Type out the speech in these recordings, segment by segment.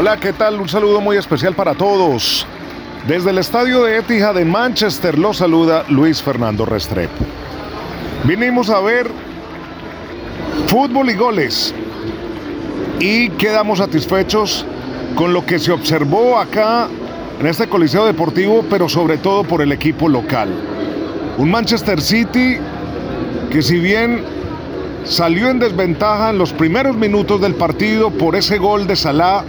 Hola, ¿qué tal? Un saludo muy especial para todos. Desde el estadio de Etihad de Manchester los saluda Luis Fernando Restrepo. Vinimos a ver fútbol y goles y quedamos satisfechos con lo que se observó acá en este Coliseo Deportivo, pero sobre todo por el equipo local. Un Manchester City que si bien salió en desventaja en los primeros minutos del partido por ese gol de Salah,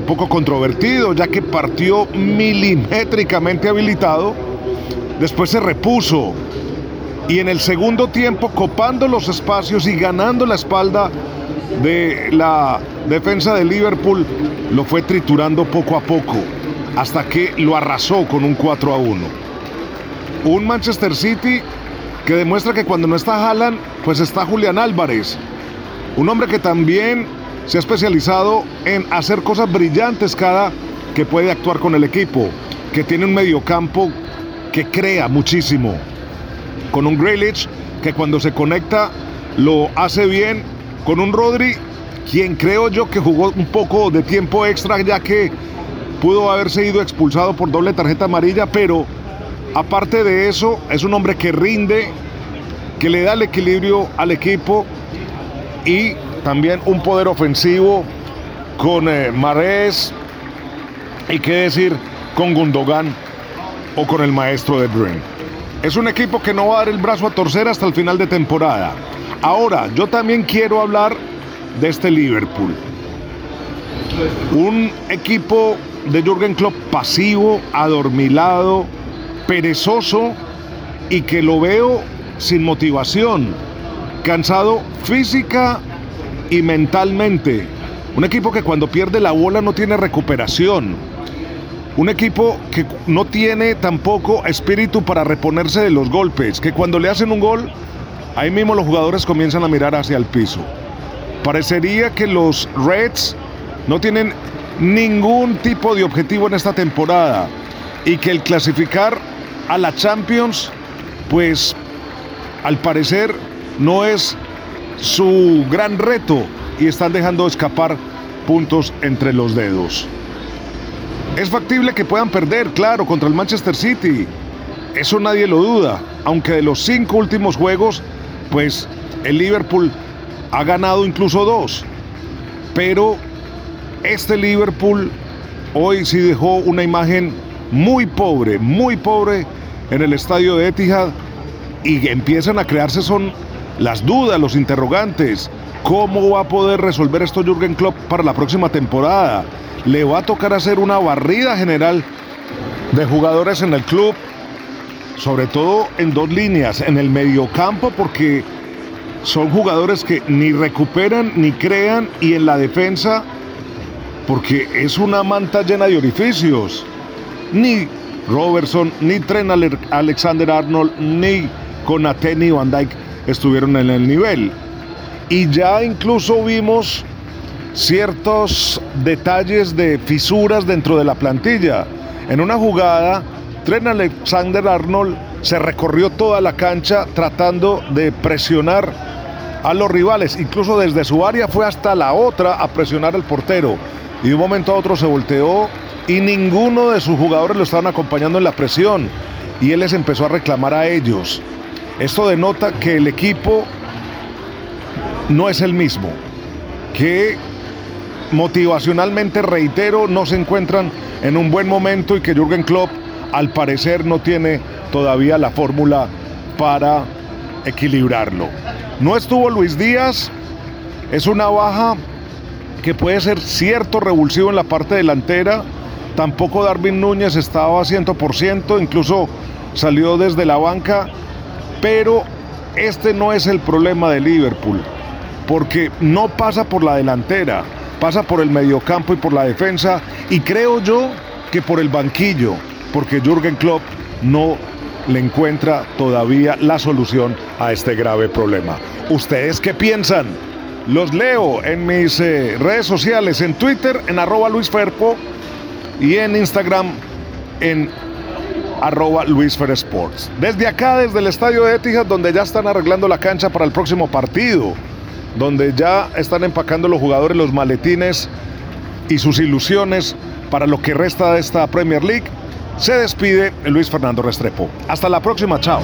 un poco controvertido, ya que partió milimétricamente habilitado, después se repuso y en el segundo tiempo copando los espacios y ganando la espalda de la defensa de Liverpool, lo fue triturando poco a poco hasta que lo arrasó con un 4 a 1. Un Manchester City que demuestra que cuando no está Haaland, pues está Julián Álvarez, un hombre que también se ha especializado en hacer cosas brillantes cada que puede actuar con el equipo, que tiene un mediocampo que crea muchísimo, con un Grealish que cuando se conecta lo hace bien, con un Rodri quien creo yo que jugó un poco de tiempo extra ya que pudo haberse ido expulsado por doble tarjeta amarilla, pero aparte de eso es un hombre que rinde, que le da el equilibrio al equipo y también un poder ofensivo con eh, Marés y qué decir con Gundogan o con el maestro de Bruyne. Es un equipo que no va a dar el brazo a torcer hasta el final de temporada. Ahora, yo también quiero hablar de este Liverpool. Un equipo de Jürgen Klopp pasivo, adormilado, perezoso y que lo veo sin motivación, cansado física y mentalmente. Un equipo que cuando pierde la bola no tiene recuperación. Un equipo que no tiene tampoco espíritu para reponerse de los golpes, que cuando le hacen un gol, ahí mismo los jugadores comienzan a mirar hacia el piso. Parecería que los Reds no tienen ningún tipo de objetivo en esta temporada y que el clasificar a la Champions, pues al parecer no es su gran reto y están dejando escapar puntos entre los dedos. Es factible que puedan perder, claro, contra el Manchester City. Eso nadie lo duda. Aunque de los cinco últimos juegos, pues el Liverpool ha ganado incluso dos. Pero este Liverpool hoy sí dejó una imagen muy pobre, muy pobre en el estadio de Etihad y empiezan a crearse son las dudas, los interrogantes. ¿Cómo va a poder resolver esto Jürgen Klopp para la próxima temporada? Le va a tocar hacer una barrida general de jugadores en el club, sobre todo en dos líneas, en el mediocampo, porque son jugadores que ni recuperan ni crean, y en la defensa, porque es una manta llena de orificios. Ni Robertson, ni Tren Alexander Arnold, ni Conateni Van Dyke estuvieron en el nivel. Y ya incluso vimos ciertos detalles de fisuras dentro de la plantilla. En una jugada, Tren Alexander Arnold se recorrió toda la cancha tratando de presionar a los rivales. Incluso desde su área fue hasta la otra a presionar al portero. Y de un momento a otro se volteó y ninguno de sus jugadores lo estaban acompañando en la presión. Y él les empezó a reclamar a ellos. Esto denota que el equipo no es el mismo, que motivacionalmente, reitero, no se encuentran en un buen momento y que Jürgen Klopp al parecer no tiene todavía la fórmula para equilibrarlo. No estuvo Luis Díaz, es una baja que puede ser cierto revulsivo en la parte delantera, tampoco Darwin Núñez estaba a 100%, incluso salió desde la banca pero este no es el problema de Liverpool, porque no pasa por la delantera, pasa por el mediocampo y por la defensa, y creo yo que por el banquillo, porque Jürgen Klopp no le encuentra todavía la solución a este grave problema. ¿Ustedes qué piensan? Los leo en mis eh, redes sociales, en Twitter, en arroba Luis Ferpo y en Instagram, en arroba Luis Fer Sports. Desde acá, desde el estadio de Etihad, donde ya están arreglando la cancha para el próximo partido, donde ya están empacando los jugadores los maletines y sus ilusiones para lo que resta de esta Premier League. Se despide Luis Fernando Restrepo. Hasta la próxima, chao.